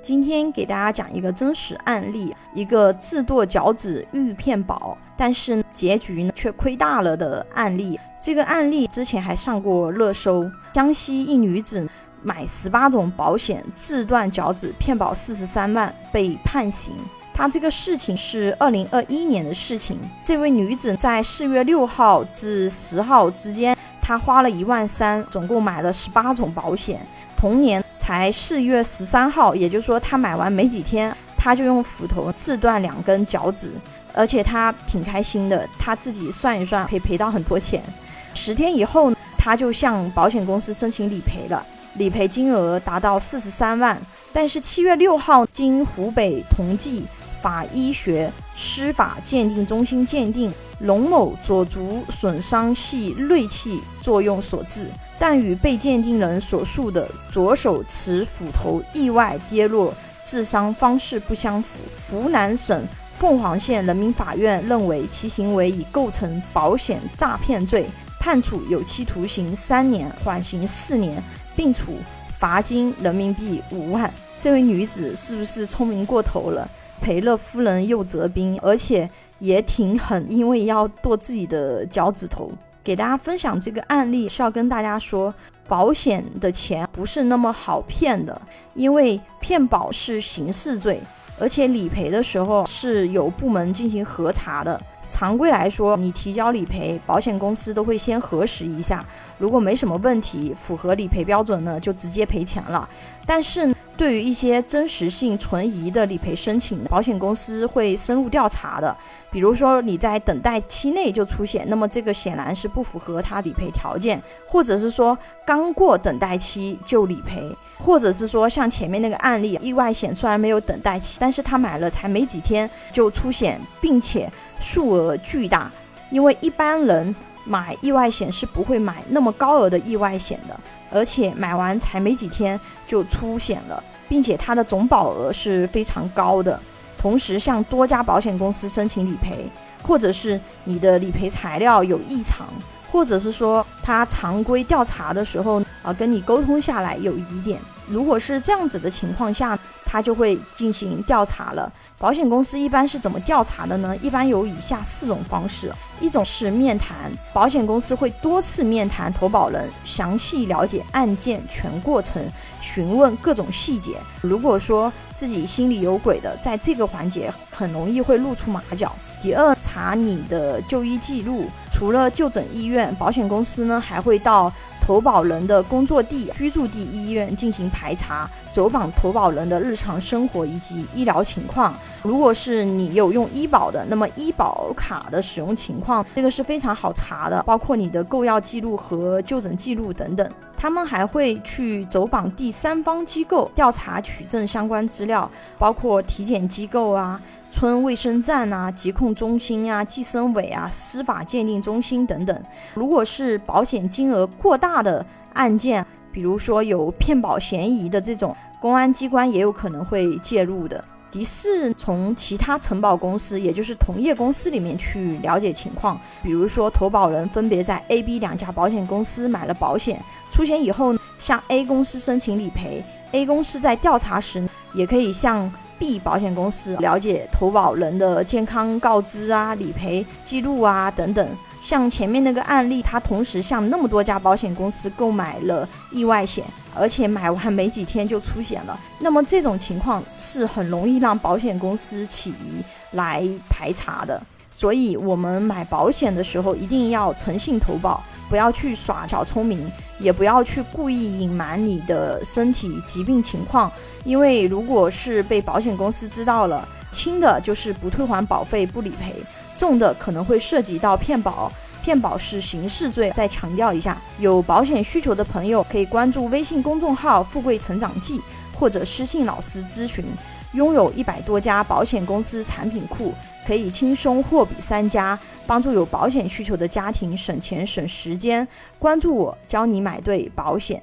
今天给大家讲一个真实案例，一个自剁脚趾欲骗保，但是结局呢却亏大了的案例。这个案例之前还上过热搜，江西一女子买十八种保险自断脚趾骗保四十三万被判刑。她这个事情是二零二一年的事情，这位女子在四月六号至十号之间，她花了一万三，总共买了十八种保险。同年。才四月十三号，也就是说他买完没几天，他就用斧头自断两根脚趾，而且他挺开心的，他自己算一算可以赔到很多钱。十天以后，他就向保险公司申请理赔了，理赔金额达到四十三万。但是七月六号，经湖北同济法医学司法鉴定中心鉴定，龙某左足损伤系锐器作用所致。但与被鉴定人所述的左手持斧头意外跌落致伤方式不相符，湖南省凤凰县人民法院认为其行为已构成保险诈骗罪，判处有期徒刑三年，缓刑四年，并处罚金人民币五万。这位女子是不是聪明过头了？赔了夫人又折兵，而且也挺狠，因为要剁自己的脚趾头。给大家分享这个案例是要跟大家说，保险的钱不是那么好骗的，因为骗保是刑事罪，而且理赔的时候是有部门进行核查的。常规来说，你提交理赔，保险公司都会先核实一下，如果没什么问题，符合理赔标准呢，就直接赔钱了。但是，对于一些真实性存疑的理赔申请，保险公司会深入调查的。比如说你在等待期内就出险，那么这个显然是不符合他理赔条件；或者是说刚过等待期就理赔；或者是说像前面那个案例，意外险虽然没有等待期，但是他买了才没几天就出险，并且数额巨大。因为一般人买意外险是不会买那么高额的意外险的。而且买完才没几天就出险了，并且它的总保额是非常高的。同时向多家保险公司申请理赔，或者是你的理赔材料有异常，或者是说他常规调查的时候啊跟你沟通下来有疑点，如果是这样子的情况下，他就会进行调查了。保险公司一般是怎么调查的呢？一般有以下四种方式：一种是面谈，保险公司会多次面谈投保人，详细了解案件全过程，询问各种细节。如果说自己心里有鬼的，在这个环节很容易会露出马脚。第二，查你的就医记录，除了就诊医院，保险公司呢还会到。投保人的工作地、居住地医院进行排查，走访投保人的日常生活以及医疗情况。如果是你有用医保的，那么医保卡的使用情况，这个是非常好查的，包括你的购药记录和就诊记录等等。他们还会去走访第三方机构，调查取证相关资料，包括体检机构啊。村卫生站啊、疾控中心啊、计生委啊、司法鉴定中心等等。如果是保险金额过大的案件，比如说有骗保嫌疑的这种，公安机关也有可能会介入的。第四，从其他承保公司，也就是同业公司里面去了解情况。比如说，投保人分别在 A、B 两家保险公司买了保险，出险以后向 A 公司申请理赔。A 公司在调查时，也可以向 B 保险公司了解投保人的健康告知啊、理赔记录啊等等。像前面那个案例，他同时向那么多家保险公司购买了意外险，而且买完没几天就出险了。那么这种情况是很容易让保险公司起疑来排查的。所以，我们买保险的时候一定要诚信投保，不要去耍小聪明，也不要去故意隐瞒你的身体疾病情况。因为如果是被保险公司知道了，轻的就是不退还保费、不理赔；重的可能会涉及到骗保。骗保是刑事罪。再强调一下，有保险需求的朋友可以关注微信公众号“富贵成长记”或者私信老师咨询。拥有一百多家保险公司产品库。可以轻松货比三家，帮助有保险需求的家庭省钱省时间。关注我，教你买对保险。